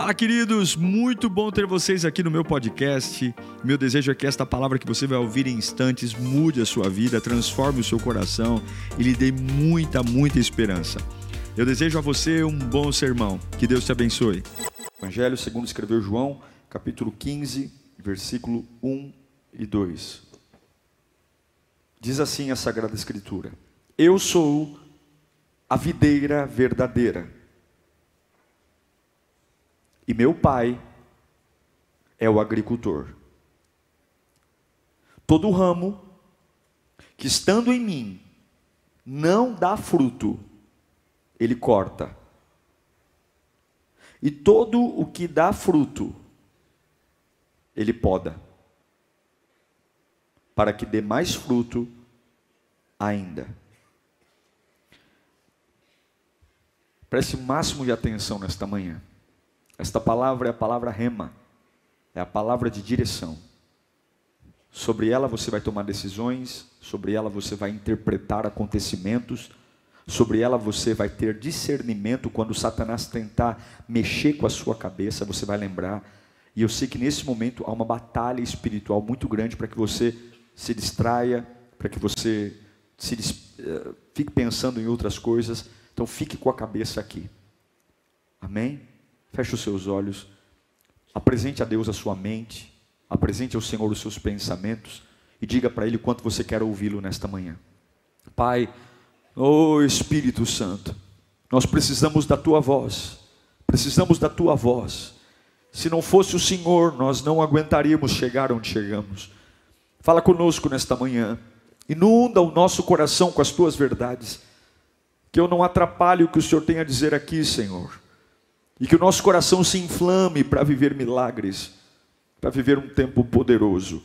Fala, queridos! Muito bom ter vocês aqui no meu podcast. Meu desejo é que esta palavra que você vai ouvir em instantes mude a sua vida, transforme o seu coração e lhe dê muita, muita esperança. Eu desejo a você um bom sermão. Que Deus te abençoe. Evangelho segundo escreveu João, capítulo 15, versículo 1 e 2. Diz assim a Sagrada Escritura: Eu sou a videira verdadeira e meu pai é o agricultor. Todo ramo que estando em mim não dá fruto, ele corta. E todo o que dá fruto, ele poda, para que dê mais fruto ainda. Preste o máximo de atenção nesta manhã. Esta palavra é a palavra rema, é a palavra de direção. Sobre ela você vai tomar decisões, sobre ela você vai interpretar acontecimentos, sobre ela você vai ter discernimento quando Satanás tentar mexer com a sua cabeça, você vai lembrar. E eu sei que nesse momento há uma batalha espiritual muito grande para que você se distraia, para que você se, uh, fique pensando em outras coisas. Então fique com a cabeça aqui. Amém? Feche os seus olhos. Apresente a Deus a sua mente. Apresente ao Senhor os seus pensamentos. E diga para Ele quanto você quer ouvi-lo nesta manhã. Pai, oh Espírito Santo, nós precisamos da tua voz. Precisamos da tua voz. Se não fosse o Senhor, nós não aguentaríamos chegar onde chegamos. Fala conosco nesta manhã. Inunda o nosso coração com as tuas verdades. Que eu não atrapalhe o que o Senhor tem a dizer aqui, Senhor e que o nosso coração se inflame para viver milagres, para viver um tempo poderoso.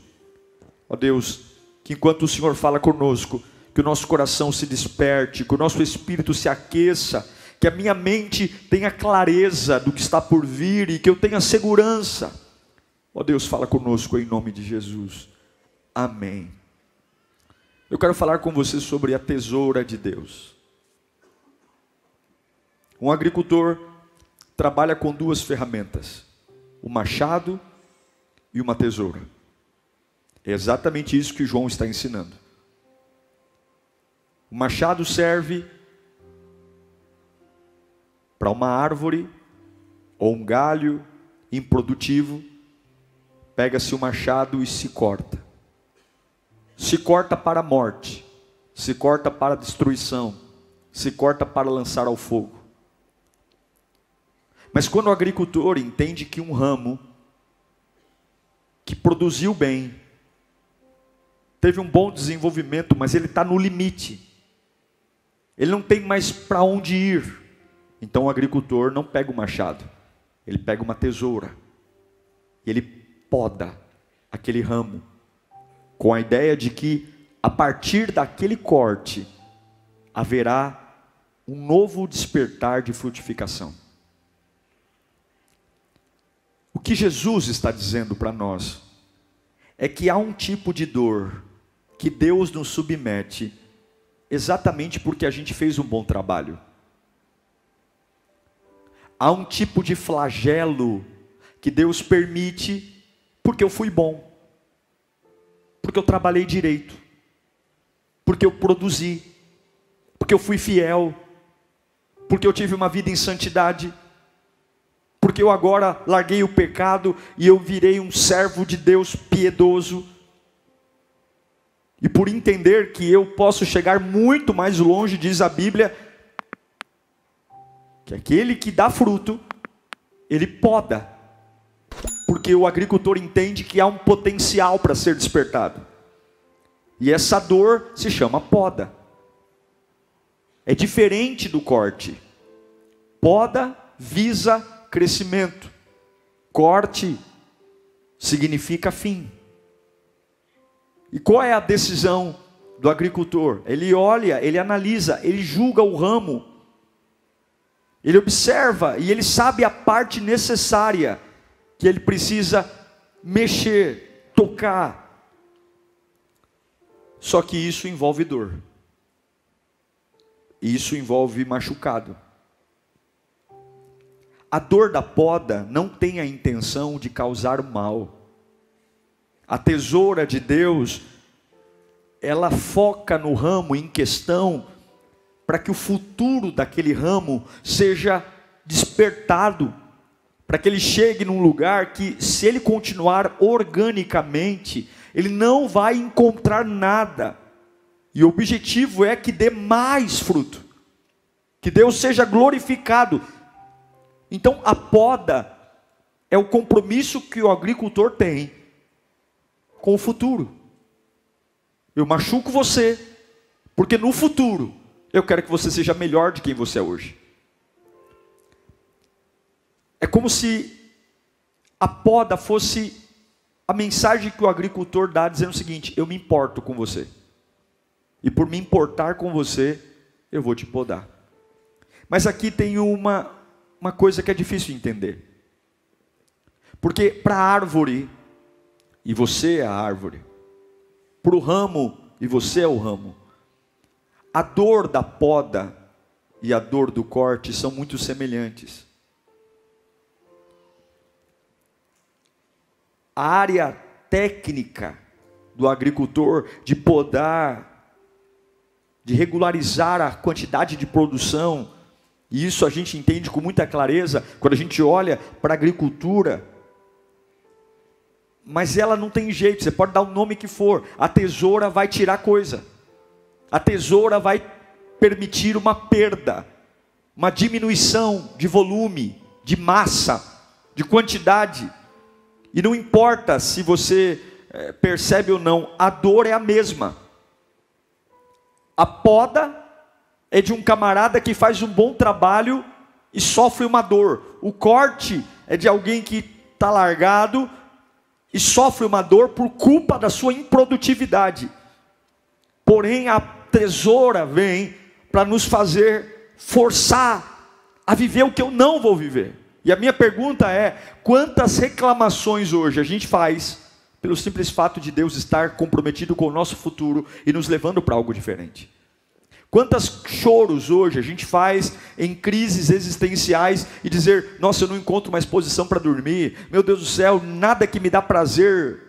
Ó Deus, que enquanto o Senhor fala conosco, que o nosso coração se desperte, que o nosso espírito se aqueça, que a minha mente tenha clareza do que está por vir e que eu tenha segurança. Ó Deus, fala conosco em nome de Jesus. Amém. Eu quero falar com você sobre a tesoura de Deus. Um agricultor trabalha com duas ferramentas: o machado e uma tesoura. É exatamente isso que João está ensinando. O machado serve para uma árvore ou um galho improdutivo, pega-se o machado e se corta. Se corta para a morte, se corta para a destruição, se corta para lançar ao fogo. Mas quando o agricultor entende que um ramo que produziu bem, teve um bom desenvolvimento, mas ele está no limite, ele não tem mais para onde ir, então o agricultor não pega o machado, ele pega uma tesoura, e ele poda aquele ramo, com a ideia de que a partir daquele corte haverá um novo despertar de frutificação. O que Jesus está dizendo para nós é que há um tipo de dor que Deus nos submete exatamente porque a gente fez um bom trabalho. Há um tipo de flagelo que Deus permite porque eu fui bom, porque eu trabalhei direito, porque eu produzi, porque eu fui fiel, porque eu tive uma vida em santidade porque eu agora larguei o pecado e eu virei um servo de Deus piedoso. E por entender que eu posso chegar muito mais longe, diz a Bíblia, que aquele que dá fruto, ele poda, porque o agricultor entende que há um potencial para ser despertado, e essa dor se chama poda, é diferente do corte, poda visa crescimento. Corte significa fim. E qual é a decisão do agricultor? Ele olha, ele analisa, ele julga o ramo, ele observa e ele sabe a parte necessária que ele precisa mexer, tocar. Só que isso envolve dor. Isso envolve machucado. A dor da poda não tem a intenção de causar mal. A tesoura de Deus, ela foca no ramo em questão para que o futuro daquele ramo seja despertado, para que ele chegue num lugar que, se ele continuar organicamente, ele não vai encontrar nada. E o objetivo é que dê mais fruto, que Deus seja glorificado. Então, a poda é o compromisso que o agricultor tem com o futuro. Eu machuco você, porque no futuro eu quero que você seja melhor de quem você é hoje. É como se a poda fosse a mensagem que o agricultor dá dizendo o seguinte: eu me importo com você. E por me importar com você, eu vou te podar. Mas aqui tem uma, uma coisa que é difícil de entender. Porque para a árvore, e você é a árvore, para o ramo, e você é o ramo, a dor da poda e a dor do corte são muito semelhantes. A área técnica do agricultor de podar, de regularizar a quantidade de produção, e isso a gente entende com muita clareza quando a gente olha para a agricultura. Mas ela não tem jeito, você pode dar o nome que for, a tesoura vai tirar coisa. A tesoura vai permitir uma perda, uma diminuição de volume, de massa, de quantidade. E não importa se você é, percebe ou não, a dor é a mesma. A poda é de um camarada que faz um bom trabalho e sofre uma dor. O corte é de alguém que está largado e sofre uma dor por culpa da sua improdutividade. Porém, a tesoura vem para nos fazer forçar a viver o que eu não vou viver. E a minha pergunta é: quantas reclamações hoje a gente faz pelo simples fato de Deus estar comprometido com o nosso futuro e nos levando para algo diferente? Quantos choros hoje a gente faz em crises existenciais e dizer: Nossa, eu não encontro mais posição para dormir, meu Deus do céu, nada que me dá prazer,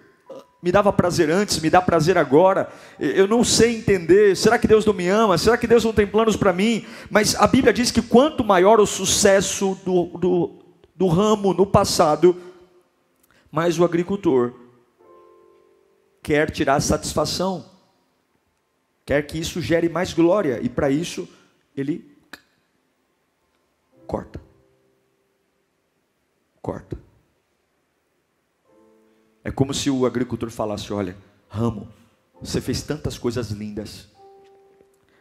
me dava prazer antes, me dá prazer agora, eu não sei entender, será que Deus não me ama? Será que Deus não tem planos para mim? Mas a Bíblia diz que quanto maior o sucesso do, do, do ramo no passado, mais o agricultor quer tirar satisfação quer que isso gere mais glória, e para isso ele corta. Corta. É como se o agricultor falasse: Olha, ramo, você fez tantas coisas lindas,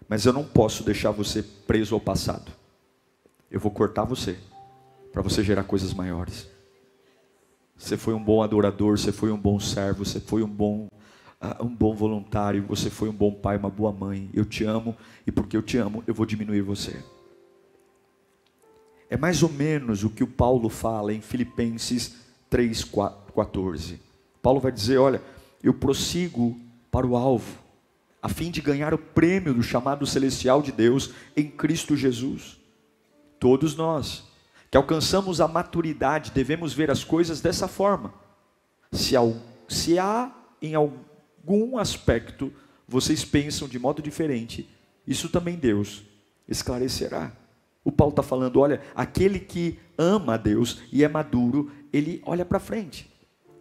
mas eu não posso deixar você preso ao passado. Eu vou cortar você, para você gerar coisas maiores. Você foi um bom adorador, você foi um bom servo, você foi um bom um bom voluntário, você foi um bom pai, uma boa mãe. Eu te amo e porque eu te amo, eu vou diminuir você. É mais ou menos o que o Paulo fala em Filipenses 3:14. Paulo vai dizer, olha, eu prossigo para o alvo, a fim de ganhar o prêmio do chamado celestial de Deus em Cristo Jesus. Todos nós que alcançamos a maturidade devemos ver as coisas dessa forma. Se, há, se há em algum aspecto vocês pensam de modo diferente, isso também Deus esclarecerá. O Paulo está falando: olha, aquele que ama a Deus e é maduro, ele olha para frente.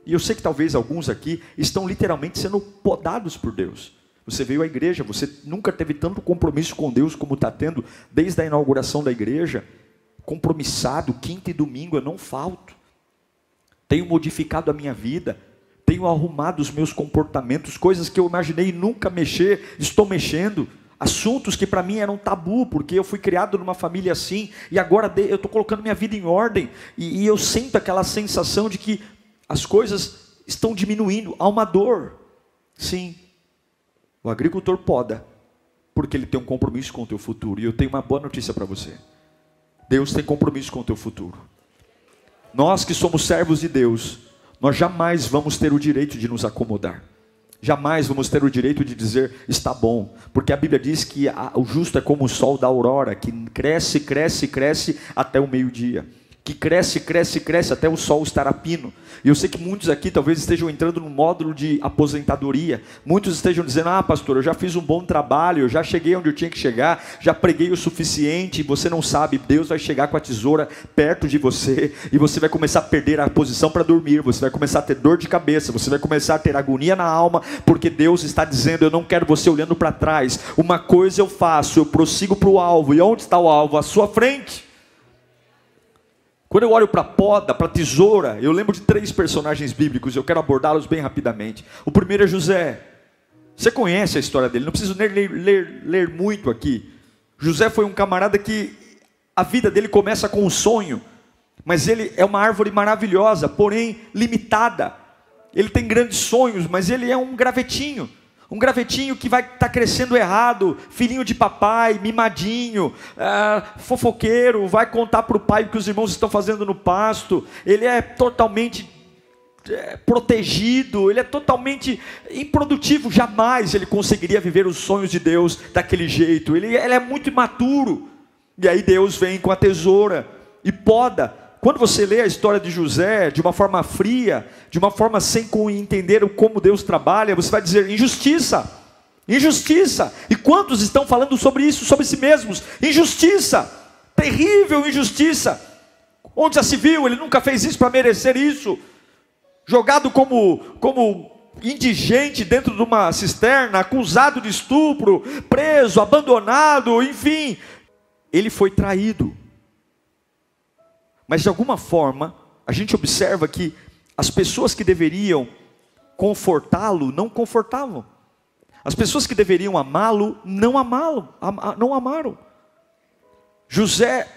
E eu sei que talvez alguns aqui estão literalmente sendo podados por Deus. Você veio à igreja, você nunca teve tanto compromisso com Deus como está tendo desde a inauguração da igreja. Compromissado, quinta e domingo eu não falto. Tenho modificado a minha vida, tenho arrumado os meus comportamentos, coisas que eu imaginei nunca mexer, estou mexendo. Assuntos que para mim eram tabu, porque eu fui criado numa família assim, e agora eu estou colocando minha vida em ordem, e, e eu sinto aquela sensação de que as coisas estão diminuindo, há uma dor. Sim, o agricultor poda, porque ele tem um compromisso com o teu futuro, e eu tenho uma boa notícia para você: Deus tem compromisso com o teu futuro. Nós que somos servos de Deus, nós jamais vamos ter o direito de nos acomodar. Jamais vamos ter o direito de dizer está bom, porque a Bíblia diz que a, o justo é como o sol da aurora, que cresce, cresce, cresce até o meio-dia. Que cresce, cresce, cresce até o sol estar a pino. E eu sei que muitos aqui talvez estejam entrando no módulo de aposentadoria. Muitos estejam dizendo: Ah, pastor, eu já fiz um bom trabalho, eu já cheguei onde eu tinha que chegar, já preguei o suficiente. Você não sabe, Deus vai chegar com a tesoura perto de você e você vai começar a perder a posição para dormir. Você vai começar a ter dor de cabeça, você vai começar a ter agonia na alma, porque Deus está dizendo: Eu não quero você olhando para trás. Uma coisa eu faço, eu prossigo para o alvo. E onde está o alvo? À sua frente. Quando eu olho para a poda, para a tesoura, eu lembro de três personagens bíblicos, eu quero abordá-los bem rapidamente. O primeiro é José. Você conhece a história dele, não preciso ler, ler, ler, ler muito aqui. José foi um camarada que a vida dele começa com um sonho, mas ele é uma árvore maravilhosa, porém limitada. Ele tem grandes sonhos, mas ele é um gravetinho. Um gravetinho que vai estar tá crescendo errado, filhinho de papai, mimadinho, ah, fofoqueiro, vai contar para o pai o que os irmãos estão fazendo no pasto. Ele é totalmente é, protegido, ele é totalmente improdutivo. Jamais ele conseguiria viver os sonhos de Deus daquele jeito. Ele, ele é muito imaturo. E aí Deus vem com a tesoura e poda quando você lê a história de José de uma forma fria, de uma forma sem entender como Deus trabalha, você vai dizer injustiça, injustiça. E quantos estão falando sobre isso, sobre si mesmos? Injustiça, terrível injustiça. Onde já se viu? Ele nunca fez isso para merecer isso. Jogado como, como indigente dentro de uma cisterna, acusado de estupro, preso, abandonado, enfim. Ele foi traído. Mas de alguma forma, a gente observa que as pessoas que deveriam confortá-lo não confortavam. As pessoas que deveriam amá-lo não amá-lo, não amaram. José,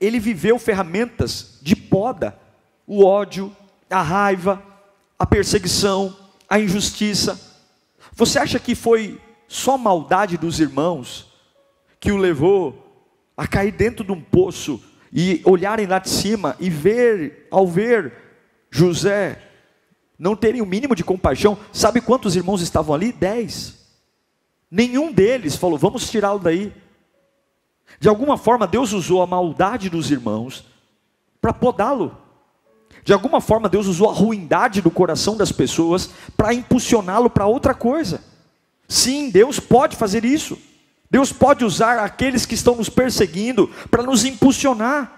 ele viveu ferramentas de poda, o ódio, a raiva, a perseguição, a injustiça. Você acha que foi só maldade dos irmãos que o levou a cair dentro de um poço e olharem lá de cima e ver, ao ver José, não terem o mínimo de compaixão, sabe quantos irmãos estavam ali? Dez. Nenhum deles falou, vamos tirá-lo daí. De alguma forma, Deus usou a maldade dos irmãos para podá-lo. De alguma forma, Deus usou a ruindade do coração das pessoas para impulsioná-lo para outra coisa. Sim, Deus pode fazer isso. Deus pode usar aqueles que estão nos perseguindo para nos impulsionar.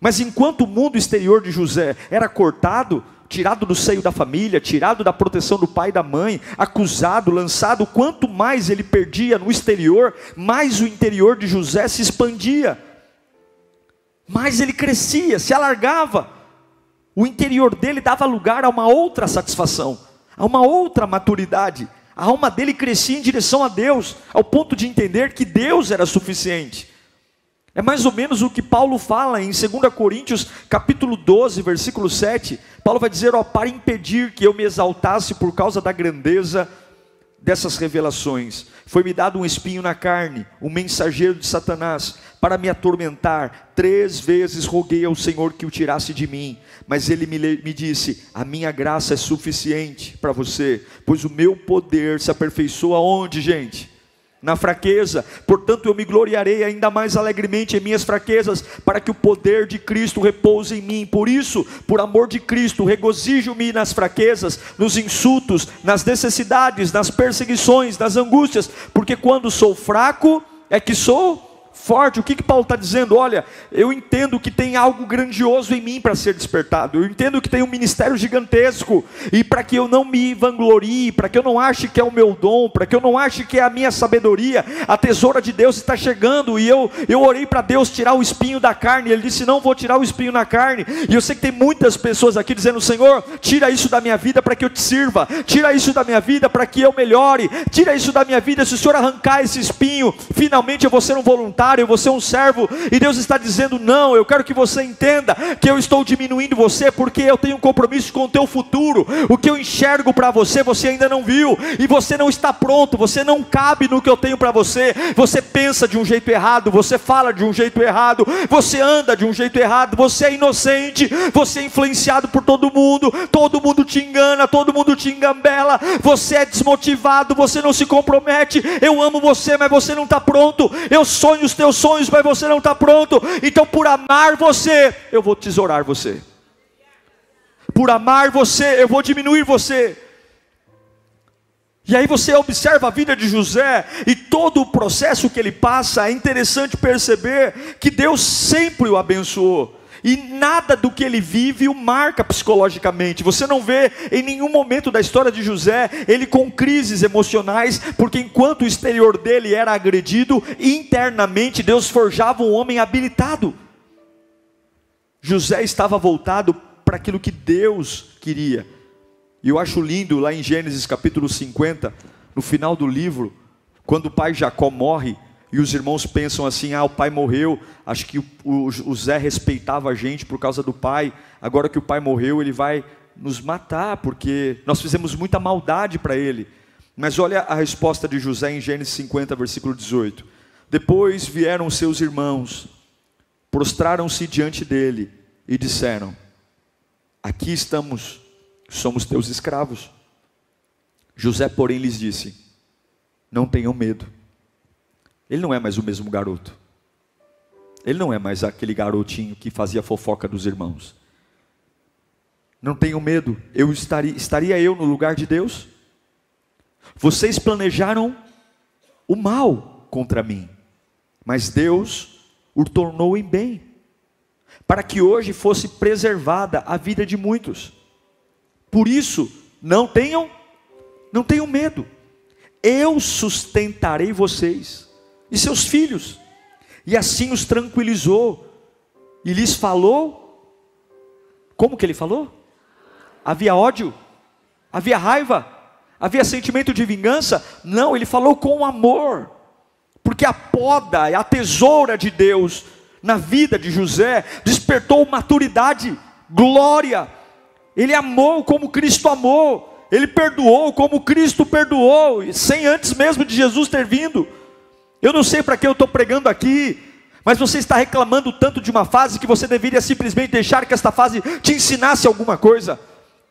Mas enquanto o mundo exterior de José era cortado, tirado do seio da família, tirado da proteção do pai e da mãe, acusado, lançado, quanto mais ele perdia no exterior, mais o interior de José se expandia, mais ele crescia, se alargava. O interior dele dava lugar a uma outra satisfação, a uma outra maturidade. A alma dele crescia em direção a Deus, ao ponto de entender que Deus era suficiente. É mais ou menos o que Paulo fala em 2 Coríntios, capítulo 12, versículo 7. Paulo vai dizer: ó, para impedir que eu me exaltasse por causa da grandeza dessas revelações, foi-me dado um espinho na carne, um mensageiro de Satanás, para me atormentar. Três vezes roguei ao Senhor que o tirasse de mim, mas ele me, me disse: A minha graça é suficiente para você, pois o meu poder se aperfeiçoa onde, gente? Na fraqueza, portanto eu me gloriarei ainda mais alegremente em minhas fraquezas, para que o poder de Cristo repouse em mim. Por isso, por amor de Cristo, regozijo-me nas fraquezas, nos insultos, nas necessidades, nas perseguições, nas angústias, porque quando sou fraco é que sou forte. O que, que Paulo está dizendo? Olha, eu entendo que tem algo grandioso em mim para ser despertado. Eu entendo que tem um ministério gigantesco. E para que eu não me vanglorie, para que eu não ache que é o meu dom, para que eu não ache que é a minha sabedoria, a tesoura de Deus está chegando. E eu, eu orei para Deus tirar o espinho da carne. Ele disse: Não vou tirar o espinho na carne. E eu sei que tem muitas pessoas aqui dizendo: Senhor, tira isso da minha vida para que eu te sirva. Tira isso da minha vida para que eu melhore. Tira isso da minha vida. Se o Senhor arrancar esse espinho, finalmente eu vou ser um voluntário voluntário, você é um servo, e Deus está dizendo: não, eu quero que você entenda que eu estou diminuindo você, porque eu tenho um compromisso com o teu futuro. O que eu enxergo para você, você ainda não viu, e você não está pronto, você não cabe no que eu tenho para você. Você pensa de um jeito errado, você fala de um jeito errado, você anda de um jeito errado, você é inocente, você é influenciado por todo mundo, todo mundo te engana, todo mundo te engambela, você é desmotivado, você não se compromete. Eu amo você, mas você não está pronto. Eu sonho os teus sonhos, mas você não está pronto. Então, por amar você, eu vou tesourar você. Por amar você, eu vou diminuir você. E aí você observa a vida de José e todo o processo que ele passa, é interessante perceber que Deus sempre o abençoou. E nada do que ele vive o marca psicologicamente. Você não vê em nenhum momento da história de José ele com crises emocionais, porque enquanto o exterior dele era agredido, internamente Deus forjava um homem habilitado. José estava voltado para aquilo que Deus queria. E eu acho lindo lá em Gênesis capítulo 50, no final do livro, quando o pai Jacó morre e os irmãos pensam assim: ah, o pai morreu, acho que o, o, Zé respeitava a gente por causa do pai, agora que o pai morreu, ele vai nos matar, porque nós fizemos muita maldade para ele. Mas olha a resposta de José em Gênesis 50, versículo 18. Depois vieram seus irmãos, prostraram-se diante dele e disseram: Aqui estamos somos teus escravos. José, porém, lhes disse: Não tenham medo. Ele não é mais o mesmo garoto. Ele não é mais aquele garotinho que fazia fofoca dos irmãos. Não tenham medo. Eu estaria, estaria eu no lugar de Deus? Vocês planejaram o mal contra mim, mas Deus o tornou em bem, para que hoje fosse preservada a vida de muitos. Por isso, não tenham, não tenham medo. Eu sustentarei vocês e seus filhos. E assim os tranquilizou e lhes falou. Como que ele falou? Havia ódio, havia raiva, havia sentimento de vingança? Não, ele falou com amor. Porque a poda, a tesoura de Deus na vida de José despertou maturidade, glória, ele amou como Cristo amou, ele perdoou como Cristo perdoou, sem antes mesmo de Jesus ter vindo. Eu não sei para que eu estou pregando aqui, mas você está reclamando tanto de uma fase que você deveria simplesmente deixar que esta fase te ensinasse alguma coisa.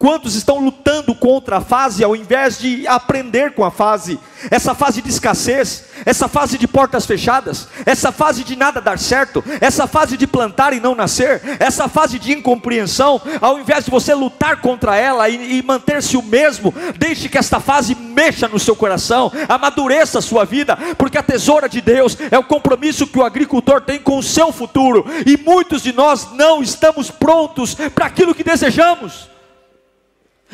Quantos estão lutando contra a fase ao invés de aprender com a fase? Essa fase de escassez, essa fase de portas fechadas, essa fase de nada dar certo, essa fase de plantar e não nascer, essa fase de incompreensão, ao invés de você lutar contra ela e, e manter-se o mesmo, deixe que esta fase mexa no seu coração, amadureça a sua vida, porque a tesoura de Deus é o compromisso que o agricultor tem com o seu futuro, e muitos de nós não estamos prontos para aquilo que desejamos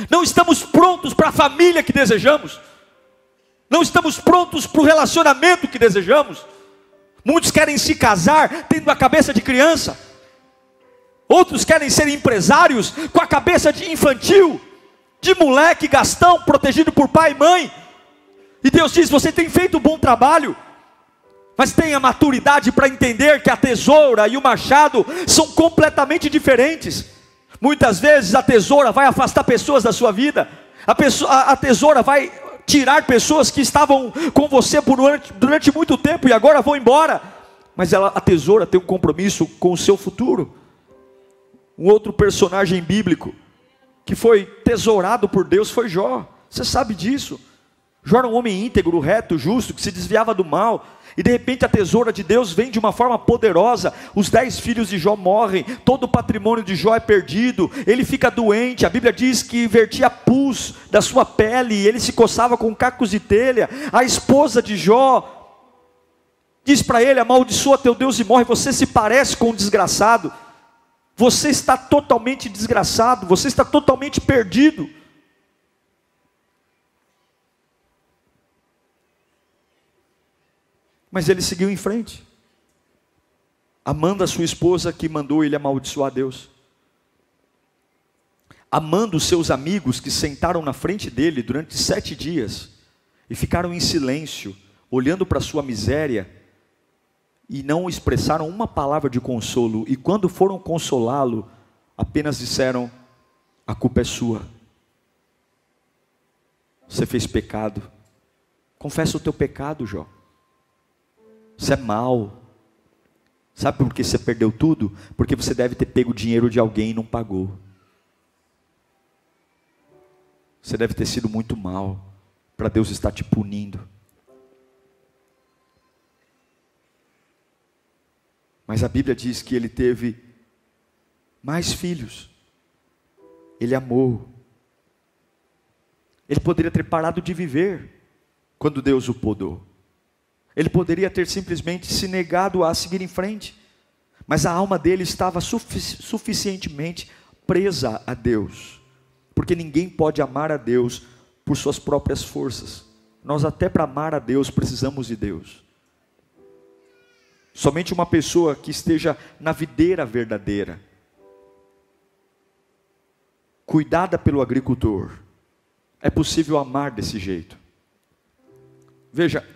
não estamos prontos para a família que desejamos, não estamos prontos para o relacionamento que desejamos. Muitos querem se casar tendo a cabeça de criança, outros querem ser empresários com a cabeça de infantil, de moleque gastão, protegido por pai e mãe. E Deus diz: Você tem feito um bom trabalho, mas tenha maturidade para entender que a tesoura e o machado são completamente diferentes. Muitas vezes a tesoura vai afastar pessoas da sua vida, a, pessoa, a, tesoura vai tirar pessoas que estavam com você por durante, durante muito tempo e agora vão embora, mas ela, a tesoura tem um compromisso com o seu futuro. Um outro personagem bíblico que foi tesourado por Deus foi Jó, você sabe disso. Jó era um homem íntegro, reto, justo, que se desviava do mal, e de repente a tesoura de Deus vem de uma forma poderosa. Os dez filhos de Jó morrem, todo o patrimônio de Jó é perdido, ele fica doente. A Bíblia diz que vertia pus da sua pele, ele se coçava com cacos de telha. A esposa de Jó diz para ele: Amaldiçoa teu Deus e morre. Você se parece com um desgraçado, você está totalmente desgraçado, você está totalmente perdido. Mas ele seguiu em frente, amando a sua esposa que mandou ele amaldiçoar Deus, amando os seus amigos que sentaram na frente dele durante sete dias e ficaram em silêncio, olhando para sua miséria e não expressaram uma palavra de consolo, e quando foram consolá-lo, apenas disseram: A culpa é sua, você fez pecado, confessa o teu pecado, Jó. Você é mal. Sabe por que você perdeu tudo? Porque você deve ter pego o dinheiro de alguém e não pagou. Você deve ter sido muito mal para Deus estar te punindo. Mas a Bíblia diz que ele teve mais filhos. Ele amou. Ele poderia ter parado de viver quando Deus o podou. Ele poderia ter simplesmente se negado a seguir em frente. Mas a alma dele estava sufici suficientemente presa a Deus. Porque ninguém pode amar a Deus por suas próprias forças. Nós, até para amar a Deus, precisamos de Deus. Somente uma pessoa que esteja na videira verdadeira, cuidada pelo agricultor, é possível amar desse jeito. Veja,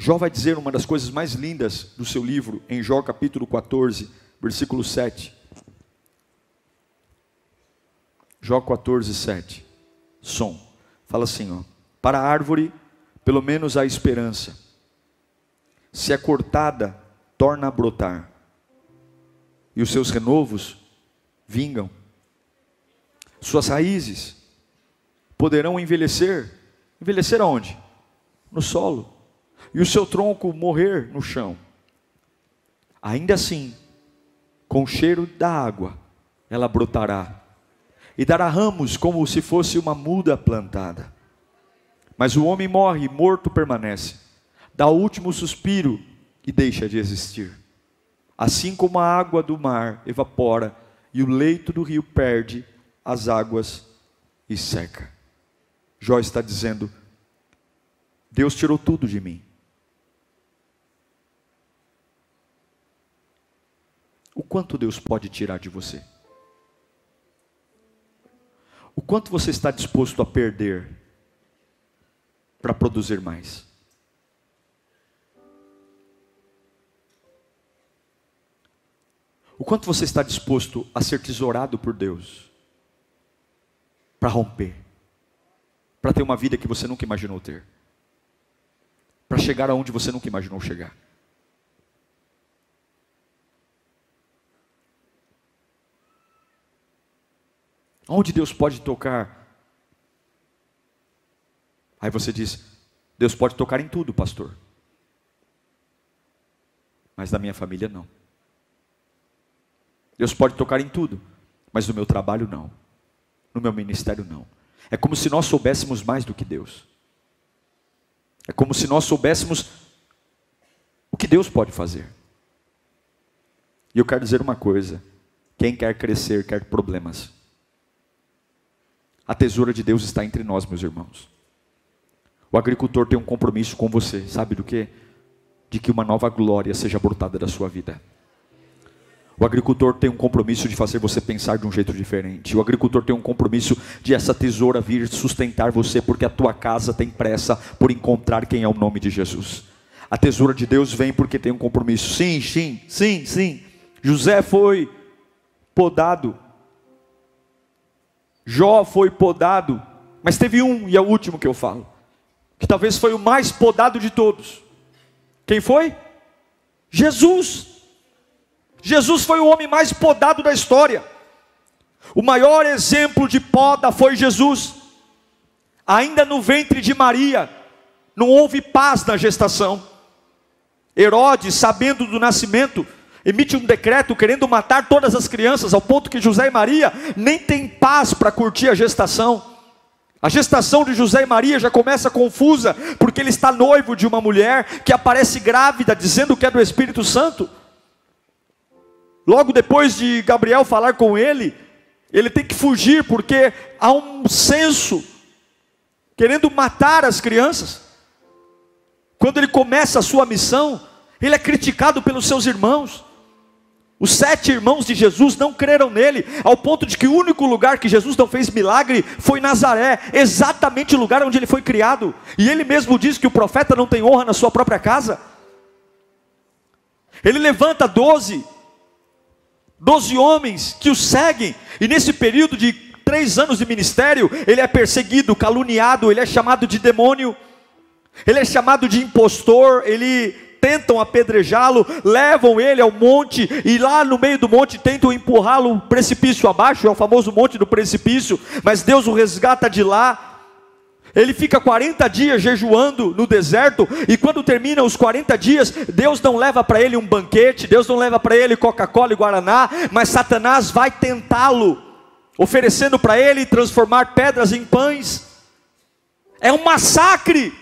Jó vai dizer uma das coisas mais lindas do seu livro, em Jó capítulo 14, versículo 7. Jó 14, 7. Som. Fala assim, ó. Para a árvore, pelo menos há esperança. Se é cortada, torna a brotar. E os seus renovos vingam. Suas raízes poderão envelhecer. Envelhecer aonde? No solo. E o seu tronco morrer no chão. Ainda assim, com o cheiro da água, ela brotará e dará ramos como se fosse uma muda plantada. Mas o homem morre, morto permanece, dá o último suspiro e deixa de existir. Assim como a água do mar evapora e o leito do rio perde as águas e seca. Jó está dizendo: Deus tirou tudo de mim. O quanto Deus pode tirar de você? O quanto você está disposto a perder para produzir mais? O quanto você está disposto a ser tesourado por Deus para romper, para ter uma vida que você nunca imaginou ter, para chegar aonde você nunca imaginou chegar? Onde Deus pode tocar? Aí você diz: Deus pode tocar em tudo, pastor. Mas da minha família não. Deus pode tocar em tudo, mas no meu trabalho não. No meu ministério não. É como se nós soubéssemos mais do que Deus. É como se nós soubéssemos o que Deus pode fazer. E eu quero dizer uma coisa: quem quer crescer quer problemas. A tesoura de Deus está entre nós, meus irmãos. O agricultor tem um compromisso com você, sabe do que? De que uma nova glória seja brotada da sua vida. O agricultor tem um compromisso de fazer você pensar de um jeito diferente. O agricultor tem um compromisso de essa tesoura vir sustentar você, porque a tua casa tem pressa por encontrar quem é o nome de Jesus. A tesoura de Deus vem porque tem um compromisso. Sim, sim, sim, sim. José foi podado Jó foi podado, mas teve um, e é o último que eu falo, que talvez foi o mais podado de todos. Quem foi? Jesus. Jesus foi o homem mais podado da história. O maior exemplo de poda foi Jesus. Ainda no ventre de Maria, não houve paz na gestação. Herodes, sabendo do nascimento, emite um decreto querendo matar todas as crianças, ao ponto que José e Maria nem têm paz para curtir a gestação. A gestação de José e Maria já começa confusa, porque ele está noivo de uma mulher que aparece grávida, dizendo que é do Espírito Santo. Logo depois de Gabriel falar com ele, ele tem que fugir, porque há um censo querendo matar as crianças. Quando ele começa a sua missão, ele é criticado pelos seus irmãos. Os sete irmãos de Jesus não creram nele, ao ponto de que o único lugar que Jesus não fez milagre foi Nazaré, exatamente o lugar onde ele foi criado. E ele mesmo diz que o profeta não tem honra na sua própria casa. Ele levanta doze, doze homens que o seguem, e nesse período de três anos de ministério, ele é perseguido, caluniado, ele é chamado de demônio, ele é chamado de impostor, ele tentam apedrejá-lo, levam ele ao monte e lá no meio do monte tentam empurrá-lo precipício abaixo, é o famoso monte do precipício, mas Deus o resgata de lá. Ele fica 40 dias jejuando no deserto, e quando termina os 40 dias, Deus não leva para ele um banquete, Deus não leva para ele Coca-Cola e Guaraná, mas Satanás vai tentá-lo, oferecendo para ele transformar pedras em pães. É um massacre.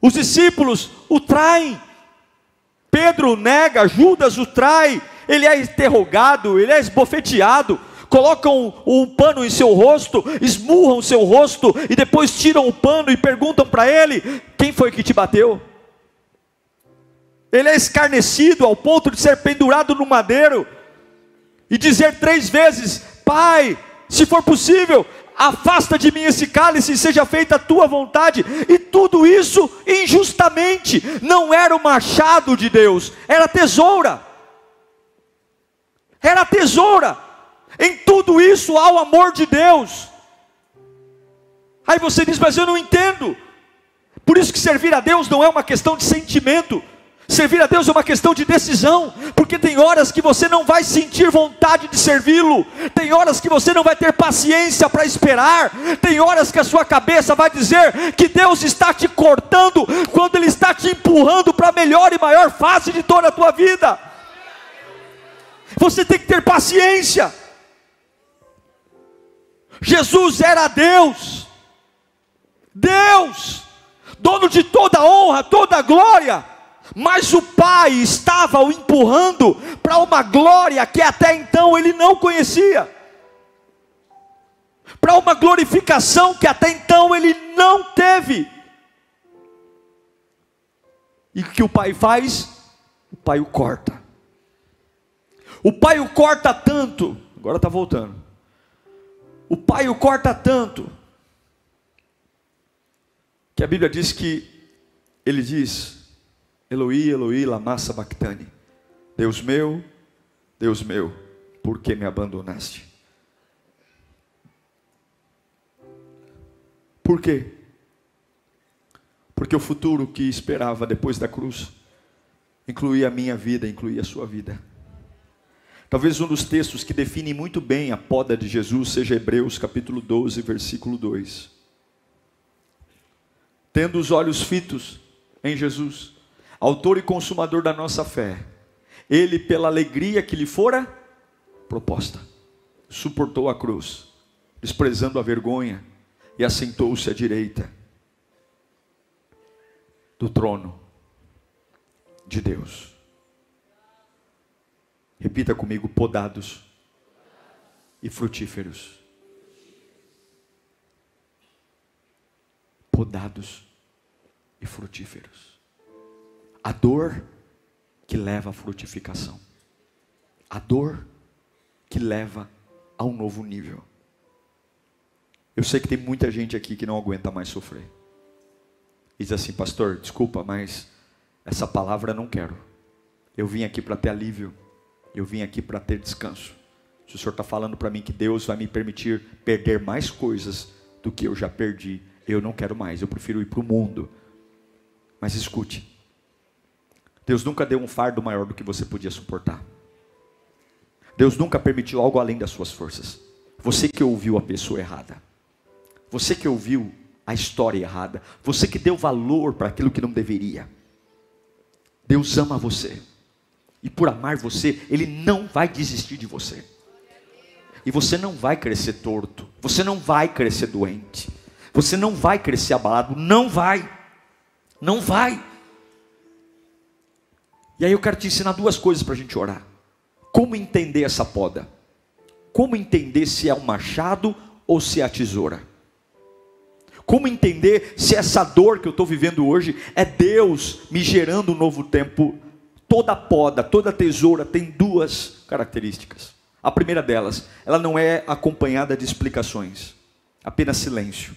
Os discípulos o traem. Pedro nega, Judas o trai, ele é interrogado, ele é esbofeteado, colocam um, pano em seu rosto, esmurram seu rosto e depois tiram o pano e perguntam para ele: quem foi que te bateu? Ele é escarnecido ao ponto de ser pendurado no madeiro e dizer três vezes: Pai, se for possível, afasta de mim esse cálice e seja feita a tua vontade, e tudo isso injustamente, não era o machado de Deus, era tesoura, era tesoura, em tudo isso há o amor de Deus. Aí você diz, mas eu não entendo, por isso que servir a Deus não é uma questão de sentimento, Servir a Deus é uma questão de decisão, porque tem horas que você não vai sentir vontade de servi-lo, tem horas que você não vai ter paciência para esperar, tem horas que a sua cabeça vai dizer que Deus está te cortando, quando Ele está te empurrando para a melhor e maior fase de toda a tua vida. Você tem que ter paciência. Jesus era Deus, Deus, dono de toda honra, toda glória mas o pai estava o empurrando para uma glória que até então ele não conhecia, para uma glorificação que até então ele não teve. E o que o pai faz? O pai o corta. O pai o corta tanto, agora está voltando. O pai o corta tanto, que a Bíblia diz que ele diz: Eloi, Eloi, lama sabachthani. Deus meu, Deus meu, por que me abandonaste? Por quê? Porque o futuro que esperava depois da cruz incluía a minha vida, incluía a sua vida. Talvez um dos textos que define muito bem a poda de Jesus seja Hebreus capítulo 12, versículo 2. Tendo os olhos fitos em Jesus, autor e consumador da nossa fé, ele, pela alegria que lhe fora proposta, suportou a cruz, desprezando a vergonha, e assentou-se à direita do trono de Deus. Repita comigo: podados e frutíferos. Podados e frutíferos. A dor que leva à frutificação. A dor que leva a um novo nível. Eu sei que tem muita gente aqui que não aguenta mais sofrer. E diz assim, pastor, desculpa, mas essa palavra não quero. Eu vim aqui para ter alívio. Eu vim aqui para ter descanso. Se o senhor está falando para mim que Deus vai me permitir perder mais coisas do que eu já perdi, eu não quero mais. Eu prefiro ir para o mundo. Mas escute, Deus nunca deu um fardo maior do que você podia suportar. Deus nunca permitiu algo além das suas forças. Você que ouviu a pessoa errada. Você que ouviu a história errada. Você que deu valor para aquilo que não deveria. Deus ama você. E por amar você, Ele não vai desistir de você. E você não vai crescer torto. Você não vai crescer doente. Você não vai crescer abalado. Não vai. Não vai. E aí eu quero te ensinar duas coisas para a gente orar. Como entender essa poda? Como entender se é um machado ou se é a tesoura? Como entender se essa dor que eu estou vivendo hoje é Deus me gerando um novo tempo? Toda poda, toda tesoura tem duas características. A primeira delas, ela não é acompanhada de explicações, apenas silêncio.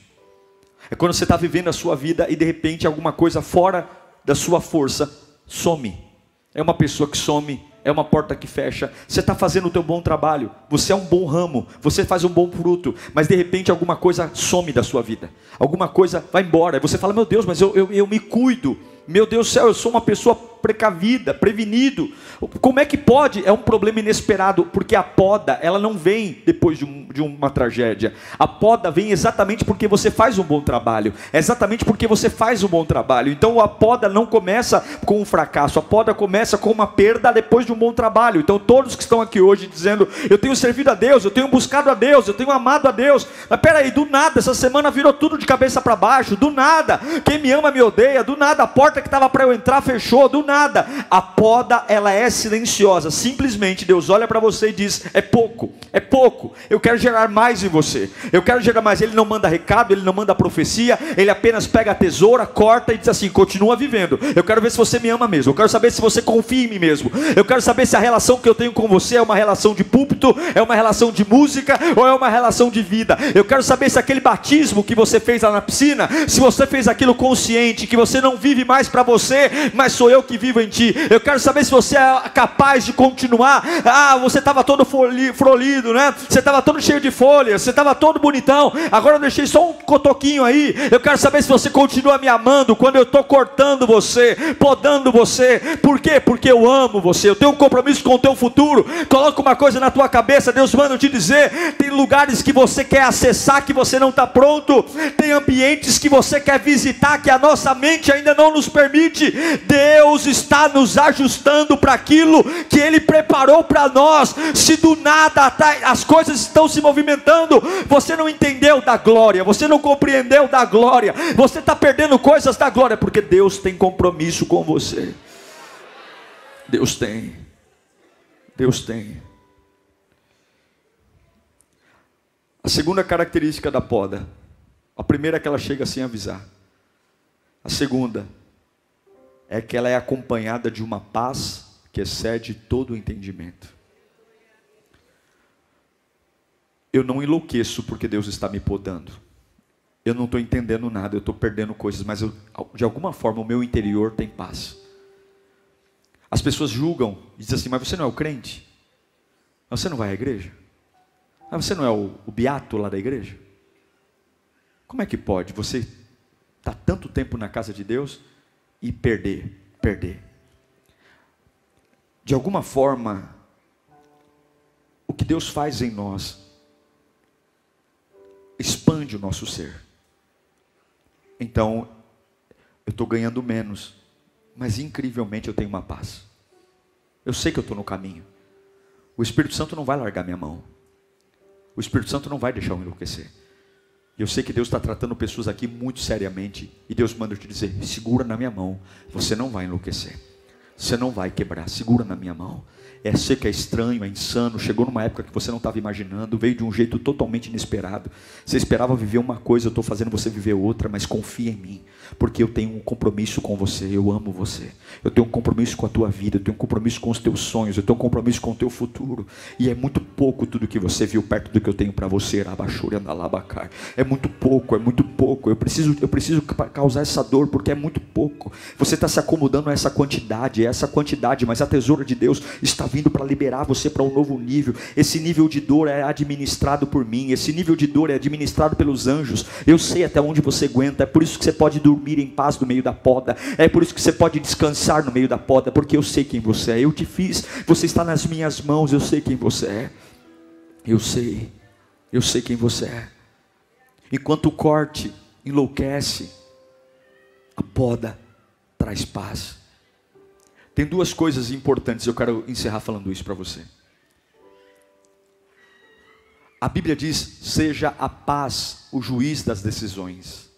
É quando você está vivendo a sua vida e de repente alguma coisa fora da sua força some é uma pessoa que some, é uma porta que fecha. Você está fazendo o teu bom trabalho, você é um bom ramo, você faz um bom fruto, mas de repente alguma coisa some da sua vida, alguma coisa vai embora. E você fala, meu Deus, mas eu, eu, eu me cuido, meu Deus do céu, eu sou uma pessoa precavida, prevenido. Como é que pode? É um problema inesperado, porque a poda, ela não vem depois de, um, de uma tragédia. A poda vem exatamente porque você faz um bom trabalho. É exatamente porque você faz um bom trabalho. Então a poda não começa com um fracasso, a poda começa com uma perda depois de um bom trabalho. Então todos que estão aqui hoje dizendo, eu tenho servido a Deus, eu tenho buscado a Deus, eu tenho amado a Deus. Mas peraí, do nada, essa semana virou tudo de cabeça para baixo, do nada. Quem me ama me odeia, do nada a porta que estava para eu entrar fechou, do nada. A poda, ela é silenciosa. Simplesmente Deus olha para você e diz: é pouco, é pouco. Eu quero gerar mais em você. Eu quero gerar mais. Ele não manda recado, ele não manda profecia, ele apenas pega a tesoura, corta e diz assim: continua vivendo. Eu quero ver se você me ama mesmo. Eu quero saber se você confia em mim mesmo. Eu quero saber se a relação que eu tenho com você é uma relação de púlpito, é uma relação de música ou é uma relação de vida. Eu quero saber se aquele batismo que você fez lá na piscina, se você fez aquilo consciente, que você não vive mais para você, mas sou eu que vivo em ti. Eu quero saber se você é capaz de continuar. Ah, você estava todo frolido, né? Você estava todo cheio de folhas, você estava todo bonitão. Agora eu deixei só um cotoquinho aí. Eu quero saber se você continua me amando quando eu estou cortando você, podando você. Por quê? Porque eu amo você. Eu tenho um compromisso com o teu futuro. Coloca uma coisa na tua cabeça. Deus manda eu te dizer: tem lugares que você quer acessar que você não está pronto. Tem ambientes que você quer visitar que a nossa mente ainda não nos permite. Deus está nos ajustando para aquilo que Ele preparou para nós. Se do nada tá, as coisas estão se movimentando, você não entendeu da glória, você não compreendeu da glória, você está perdendo coisas da glória, porque Deus tem compromisso com você. Deus tem, Deus tem. A segunda característica da poda, a primeira é que ela chega sem avisar. A segunda é que ela é acompanhada de uma paz que excede todo o entendimento. Eu não enlouqueço porque Deus está me podando. Eu não estou entendendo nada, eu estou perdendo coisas, mas eu, de alguma forma o meu interior tem paz. As pessoas julgam e dizem assim: Mas você não é o crente? Você não vai à igreja? Mas você não é o, o beato lá da igreja? Como é que pode você estar tá tanto tempo na casa de Deus e perder, perder? De alguma forma, o que Deus faz em nós expande o nosso ser. Então, eu estou ganhando menos, mas incrivelmente eu tenho uma paz. Eu sei que eu estou no caminho. O Espírito Santo não vai largar minha mão. O Espírito Santo não vai deixar eu enlouquecer. Eu sei que Deus está tratando pessoas aqui muito seriamente. E Deus manda eu te dizer: segura na minha mão. Você não vai enlouquecer. Você não vai quebrar. Segura na minha mão é seco, é estranho, é insano, chegou numa época que você não estava imaginando, veio de um jeito totalmente inesperado. Você esperava viver uma coisa, eu estou fazendo você viver outra, mas confia em mim, porque eu tenho um compromisso com você, eu amo você. Eu tenho um compromisso com a tua vida, eu tenho um compromisso com os teus sonhos, eu tenho um compromisso com o teu futuro. E é muito pouco tudo que você viu perto do que eu tenho para você, Abachuriandalabacar. É muito pouco, é muito pouco. Eu preciso, eu preciso causar essa dor, porque é muito pouco. Você está se acomodando a essa quantidade, é essa quantidade, mas a tesoura de Deus está vindo para liberar você para um novo nível. Esse nível de dor é administrado por mim, esse nível de dor é administrado pelos anjos. Eu sei até onde você aguenta, é por isso que você pode dormir em paz no meio da poda, é por isso que você pode descansar no meio da poda, porque eu sei quem você é. Eu te fiz, você está nas minhas mãos, eu sei quem você é. Eu sei, eu sei quem você é. Enquanto o corte enlouquece, a poda traz paz. Tem duas coisas importantes, eu quero encerrar falando isso para você. A Bíblia diz: seja a paz o juiz das decisões.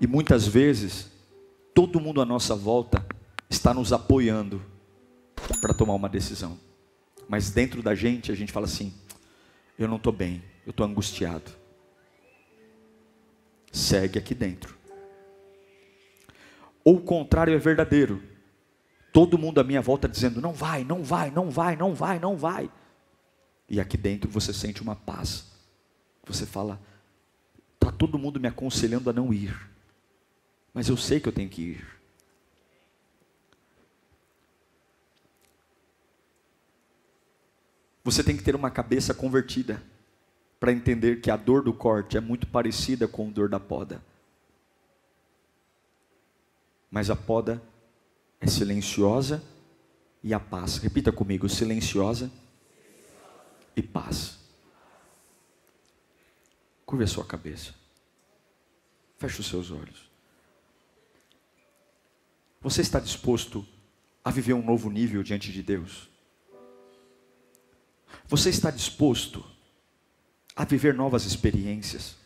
E muitas vezes, todo mundo à nossa volta está nos apoiando para tomar uma decisão. Mas dentro da gente, a gente fala assim: eu não estou bem, eu estou angustiado. Segue aqui dentro. Ou o contrário é verdadeiro. Todo mundo à minha volta dizendo: não vai, não vai, não vai, não vai, não vai. E aqui dentro você sente uma paz. Você fala: está todo mundo me aconselhando a não ir. Mas eu sei que eu tenho que ir. Você tem que ter uma cabeça convertida para entender que a dor do corte é muito parecida com a dor da poda. Mas a poda é silenciosa e a paz. Repita comigo: silenciosa e paz. Curve a sua cabeça. Feche os seus olhos. Você está disposto a viver um novo nível diante de Deus? Você está disposto a viver novas experiências?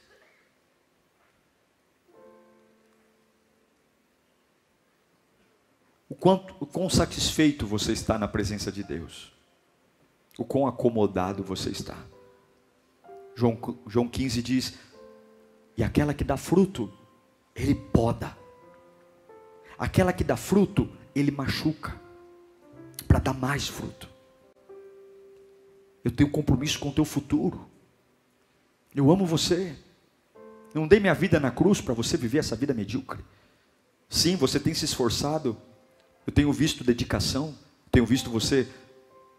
O, quanto, o quão satisfeito você está na presença de Deus? O quão acomodado você está? João, João 15 diz: E aquela que dá fruto, ele poda. Aquela que dá fruto, ele machuca, para dar mais fruto. Eu tenho compromisso com o teu futuro. Eu amo você. Não dei minha vida na cruz para você viver essa vida medíocre. Sim, você tem se esforçado. Eu tenho visto dedicação. Tenho visto você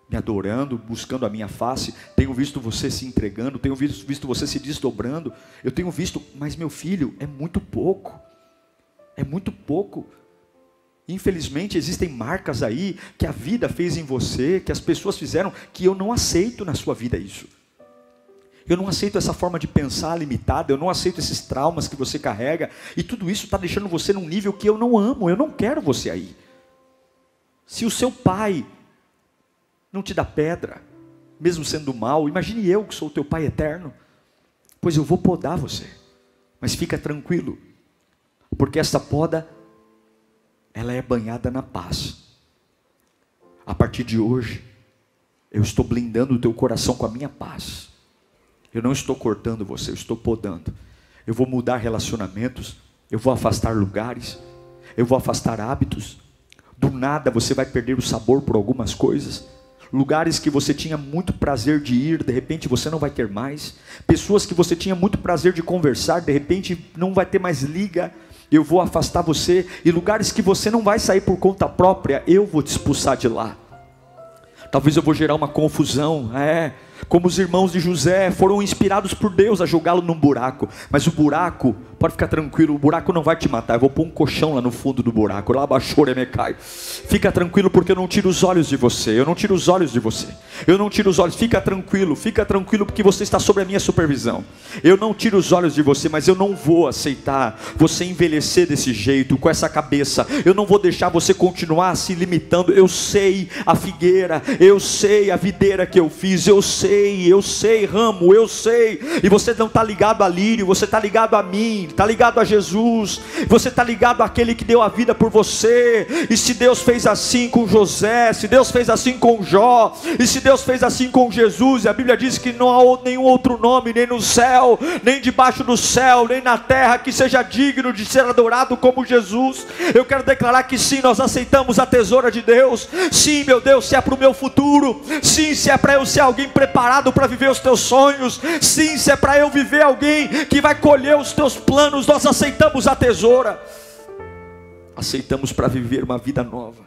me adorando, buscando a minha face. Tenho visto você se entregando. Tenho visto, visto você se desdobrando. Eu tenho visto, mas meu filho, é muito pouco. É muito pouco. Infelizmente existem marcas aí que a vida fez em você, que as pessoas fizeram, que eu não aceito na sua vida isso. Eu não aceito essa forma de pensar limitada, eu não aceito esses traumas que você carrega, e tudo isso está deixando você num nível que eu não amo, eu não quero você aí. Se o seu pai não te dá pedra, mesmo sendo mal, imagine eu que sou o teu pai eterno, pois eu vou podar você, mas fica tranquilo, porque essa poda ela é banhada na paz. A partir de hoje, eu estou blindando o teu coração com a minha paz. Eu não estou cortando você, eu estou podando. Eu vou mudar relacionamentos, eu vou afastar lugares, eu vou afastar hábitos. Nada você vai perder o sabor por algumas coisas. Lugares que você tinha muito prazer de ir, de repente você não vai ter mais. Pessoas que você tinha muito prazer de conversar, de repente não vai ter mais liga eu vou afastar você, e lugares que você não vai sair por conta própria, eu vou te expulsar de lá. Talvez eu vou gerar uma confusão, é como os irmãos de José foram inspirados por Deus a jogá-lo num buraco, mas o buraco, pode ficar tranquilo, o buraco não vai te matar. Eu vou pôr um colchão lá no fundo do buraco, lá baixou me cai. Fica tranquilo porque eu não tiro os olhos de você. Eu não tiro os olhos de você. Eu não tiro os olhos. Fica tranquilo, fica tranquilo porque você está sob a minha supervisão. Eu não tiro os olhos de você, mas eu não vou aceitar você envelhecer desse jeito, com essa cabeça. Eu não vou deixar você continuar se limitando. Eu sei a figueira, eu sei a videira que eu fiz, eu sei sei, eu sei, ramo, eu sei. E você não está ligado a lírio, você está ligado a mim, está ligado a Jesus, você está ligado àquele que deu a vida por você. E se Deus fez assim com José, se Deus fez assim com Jó, e se Deus fez assim com Jesus, e a Bíblia diz que não há nenhum outro nome, nem no céu, nem debaixo do céu, nem na terra, que seja digno de ser adorado como Jesus. Eu quero declarar que sim, nós aceitamos a tesoura de Deus. Sim, meu Deus, se é para o meu futuro, sim, se é para eu ser alguém preparado preparado para viver os teus sonhos. Sim, se é para eu viver alguém que vai colher os teus planos, nós aceitamos a tesoura. Aceitamos para viver uma vida nova.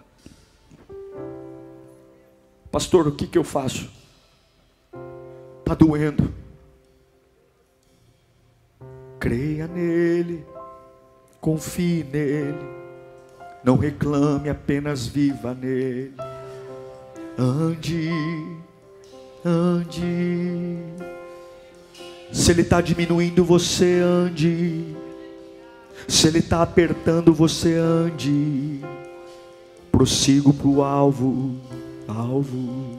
Pastor, o que, que eu faço? Está doendo. Creia nele, confie nele, não reclame, apenas viva nele. Ande ande. Se Ele está diminuindo, você ande. Se Ele está apertando, você ande. Prossigo para o alvo, alvo.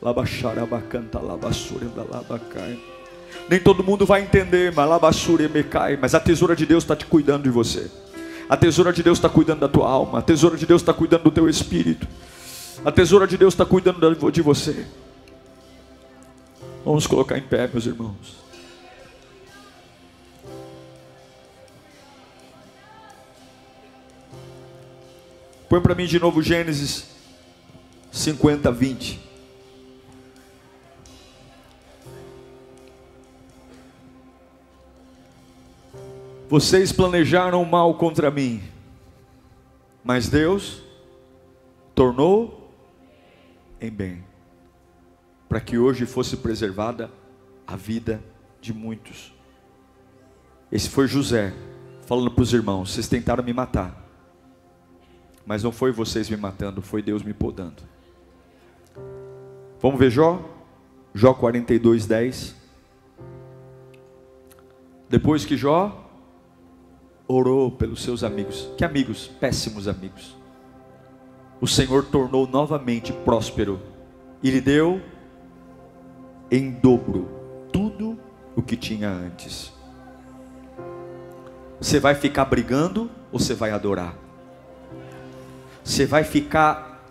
Labaxarabacanta, labassura, labacai. Nem todo mundo vai entender, mas me cai. Mas a tesoura de Deus está te cuidando de você. A tesoura de Deus está cuidando da tua alma. A tesoura de Deus está cuidando do teu espírito. A tesoura de Deus está cuidando de você. Vamos colocar em pé, meus irmãos. Põe para mim de novo Gênesis 50, 20. Vocês planejaram mal contra mim, mas Deus tornou em bem para que hoje fosse preservada a vida de muitos. Esse foi José, falando para os irmãos: vocês tentaram me matar, Mas não foi vocês me matando, foi Deus me podando. Vamos ver Jó? Jó 42, 10. Depois que Jó orou pelos seus amigos, que amigos? Péssimos amigos. O Senhor tornou novamente próspero e lhe deu em dobro tudo o que tinha antes. Você vai ficar brigando ou você vai adorar? Você vai ficar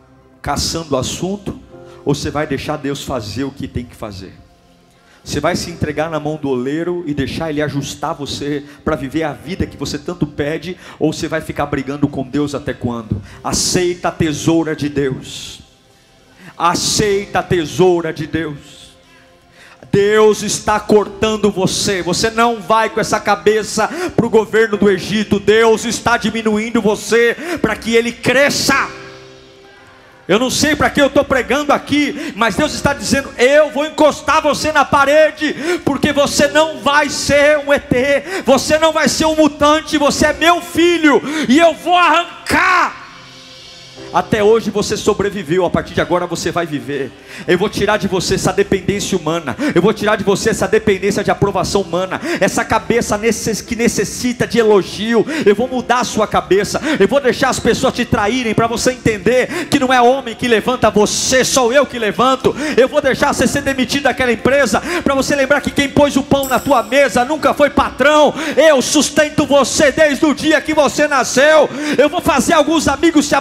caçando assunto ou você vai deixar Deus fazer o que tem que fazer? Você vai se entregar na mão do oleiro e deixar ele ajustar você para viver a vida que você tanto pede, ou você vai ficar brigando com Deus até quando? Aceita a tesoura de Deus. Aceita a tesoura de Deus. Deus está cortando você. Você não vai com essa cabeça para o governo do Egito. Deus está diminuindo você para que ele cresça. Eu não sei para que eu estou pregando aqui, mas Deus está dizendo: eu vou encostar você na parede, porque você não vai ser um ET, você não vai ser um mutante, você é meu filho, e eu vou arrancar até hoje você sobreviveu, a partir de agora você vai viver. Eu vou tirar de você essa dependência humana, eu vou tirar de você essa dependência de aprovação humana, essa cabeça que necessita de elogio. Eu vou mudar a sua cabeça, eu vou deixar as pessoas te traírem para você entender que não é homem que levanta você, sou eu que levanto. Eu vou deixar você ser demitido daquela empresa para você lembrar que quem pôs o pão na tua mesa nunca foi patrão. Eu sustento você desde o dia que você nasceu. Eu vou fazer alguns amigos te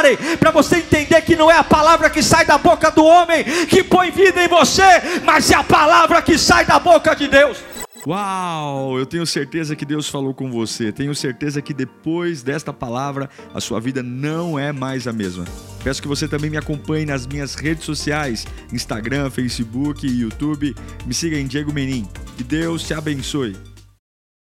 abandonarem para você entender que não é a palavra que sai da boca do homem que põe vida em você, mas é a palavra que sai da boca de Deus. Uau! Eu tenho certeza que Deus falou com você. Tenho certeza que depois desta palavra a sua vida não é mais a mesma. Peço que você também me acompanhe nas minhas redes sociais: Instagram, Facebook YouTube. Me siga em Diego Menin. Que Deus te abençoe.